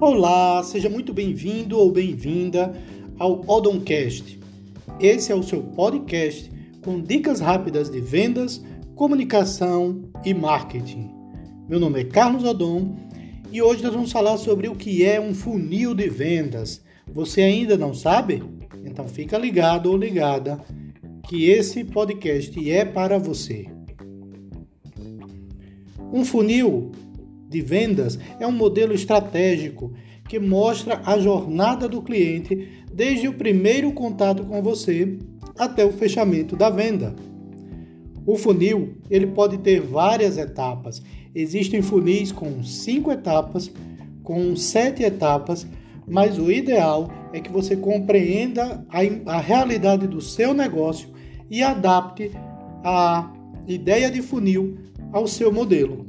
Olá, seja muito bem-vindo ou bem-vinda ao Odoncast. Esse é o seu podcast com dicas rápidas de vendas, comunicação e marketing. Meu nome é Carlos Odon e hoje nós vamos falar sobre o que é um funil de vendas. Você ainda não sabe? Então fica ligado ou ligada que esse podcast é para você. Um funil de vendas é um modelo estratégico que mostra a jornada do cliente desde o primeiro contato com você até o fechamento da venda. O funil ele pode ter várias etapas. Existem funis com cinco etapas, com sete etapas, mas o ideal é que você compreenda a, a realidade do seu negócio e adapte a ideia de funil ao seu modelo.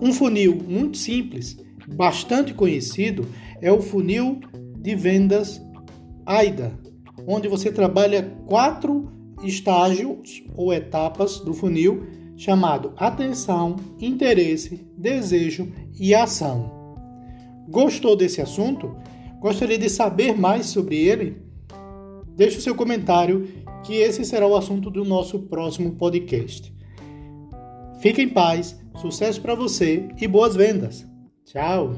Um funil muito simples, bastante conhecido, é o funil de vendas AIDA, onde você trabalha quatro estágios ou etapas do funil chamado atenção, interesse, desejo e ação. Gostou desse assunto? Gostaria de saber mais sobre ele? Deixe o seu comentário que esse será o assunto do nosso próximo podcast. Fique em paz, sucesso para você e boas vendas. Tchau!